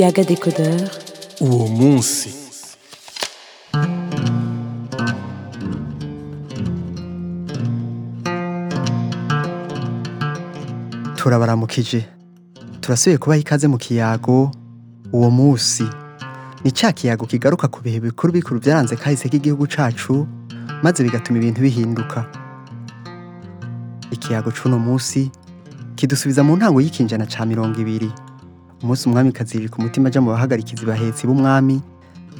Yaga Décodeur, uwo munsi turabaramukije turasubiye kubaha ikaze mu kiyago. Uwo munsi. Ni ca kiyago kigaruka ku bihe bikuru bikuru byaranze kahise k'igihugu cacu maze bigatuma ibintu bihinduka. Ikiyago c'uno munsi kidusubiza mu ntango y'ikinjana ca mirongo ibiri. Umunsi umwami kaziri ku mutima aja mu bahagarikizi bahetsi b'umwami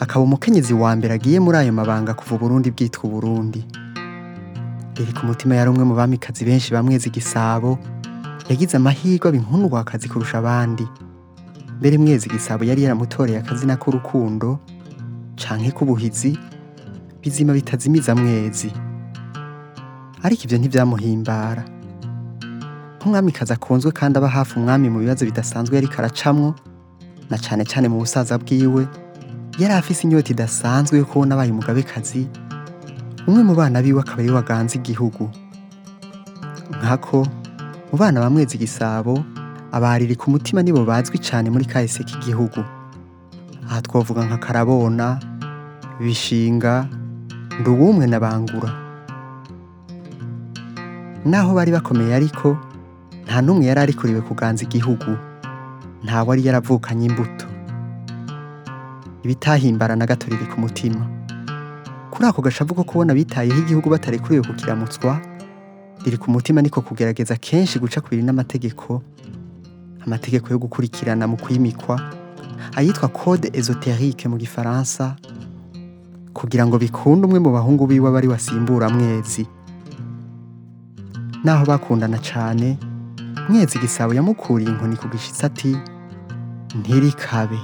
akaba umukenyezi wa mbere agiye muri ayo mabanga kuva uburundi bwitwa uburundi. Riri ku mutima yari umwe mu bamikazi benshi bamwezi igisabo yagize amahirwe aba inkundwakazi kurusha abandi. Mbere mwezi gisabo yari yaramutoreye akazina k'urukundo canke k'ubuhizi bizima bitazimiza mwezi. Ariko ivyo ntivyamuhimbara nk'umwamikazi akunzwe kandi aba hafi umwami mu bibazo bidasanzwe yariko aracamwo na cane cane mu busaza bwiwe yari afise inyota idasanzwe yo kubona abaye umugabekazi umwe mu bana biwe akaba ari we waganza igihugu. Nkako mu bana ba mwezi gisabo abariri ku mutima nibo bazwi cane muri kahise k'igihugu aha twavuga nka karabona bishinga nduwumwe na bangura. Naho bari bakomeye ariko nta n'umwe yari arikuriwe kuganza igihugu. Nta wari yaravukanye imbuto. Ibitahimbara na gato riri ku mutima. Kuri ako gashavu ko kubona bitayeho igihugu batarekuriwe kukiramutswa riri ku mutima niko kugerageza kenshi guca kubiri n'amategeko. Amategeko yo gukurikirana mu kwimikwa ayitwa code esoterique mu gifaransa kugira ngo bikunde umwe mu bahungu biwe bari wasimbura mwezi naho bakundana cane mwezi gisabo yamukuriye inkoni ku gishitsi ati ntirikabe.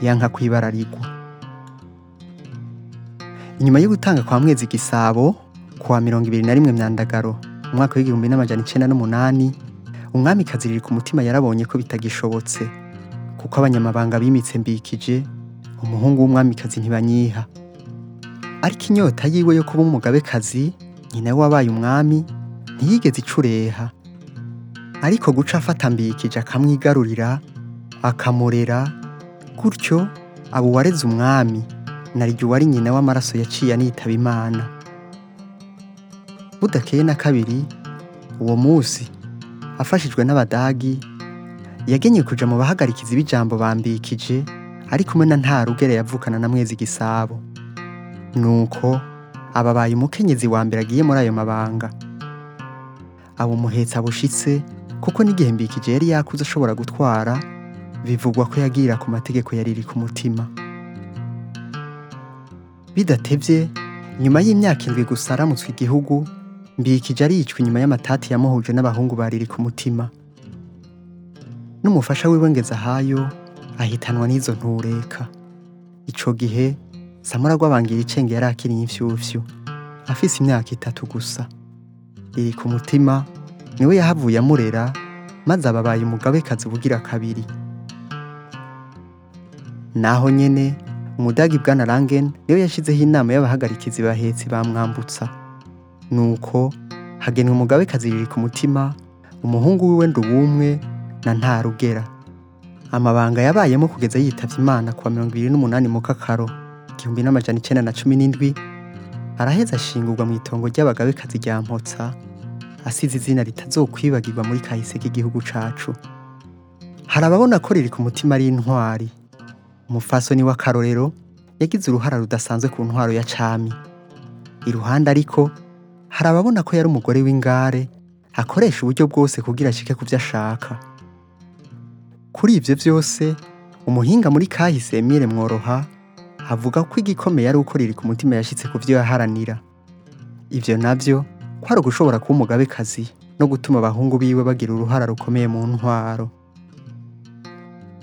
Yanka kwibara rigwa. Inyuma yo gutanga kwa mwezi gisabo kuwa mirongo ibiri na rimwe myandagaro umwaka w'igihumbi n'amajana icenda n'umunani umwami kaziriri ku mutima yarabonye ko bitagishobotse kuko abanyamabanga bimitse mbikije umuhungu w'umwamikazi ntibanyiha. Ariko inyota yiwe yo kuba umugabekazi nyina we wabaye umwami ntiyigeze icureha. Ariko guca afata mbikije akamwigarurira akamurera gutyo abo uwareze umwami nariryo uwari nyina w'amaraso yaciye anitaba imana. Budakeye na kabiri uwo munsi afashijwe n'abadagi yagenye kuja mu bahagarikizi b'ijambo bambikije ari kumwe na nta rugere yavukana na mwezi gisabo nuko ababaye umukenyezi wa mbere agiye muri ayo mabanga. Aba umuhetsi abushitse kuko n'igihe mbikije yari yakuze ashobora gutwara bivugwa ko yagira ku mategeko yariri ku mutima. Bidatevye nyuma y'imyaka indwi gusa aramutswe igihugu mbikije aricwa inyuma y'amatati yamuhuje n'abahungu bariri ku mutima. N'umufasha wiwe ngezahayo ahitanwa n'izo ntureka. Ico gihe samura rw'abangira icenge yari akiri imfyufyu. Afise imyaka itatu gusa. Iri ku mutima ni we yahavuye amurera maze ababaye umugabekazi ubugira kabiri. Naho nyene umudagi bwana Langen ni we yashizeho inama y'abahagarikizi bahetsi bamwambutsa. Nuko hagenwa umugabekazi riri ku mutima umuhungu wiwe nduwumwe na nta rugera amabanga yabayemo kugeza yitavye imana kuwa mirongo ibiri n'umunani mu kakaro igihumbi n'amajana icenda na cumi n'indwi araheza ashingurwa mu itongo ry'abagabekazi rya mpotsa. Asize izina ritazokwibagirwa muri kahise k'igihugu cacu. Hari ababona ko riri ku mutima ari intwari. Umufasoni w'akarorero yagize uruhara rudasanzwe ku ntwaro ya cami. Iruhande ariko hari ababona ko yari umugore w'ingare akoresha uburyo bwose kugira ashike ku vyo ashaka. Kuri ivyo vyose umuhinga muri kahise Emile Mworoha avuga ko igikomeye ari uko riri ku mutima yashitse ku vyo yaharanira. Ivyo navyo kwari ugushobora kuba umugabekazi no gutuma abahungu biwe bagira uruhara rukomeye mu ntwaro.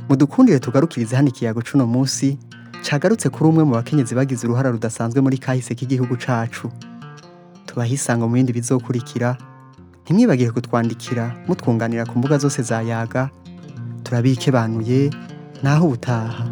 Mudukundire tugarukirize hano ikiyago c'uno munsi cagarutse kuri umwe mu bakenyezi bagize uruhara rudasanzwe muri kahise k'igihugu cacu. Tubahe isango mu bindi bizokurikira ntimwibagire kutwandikira mutwunganira ku mbuga zose za yaga turabikebanuye naho ubutaha.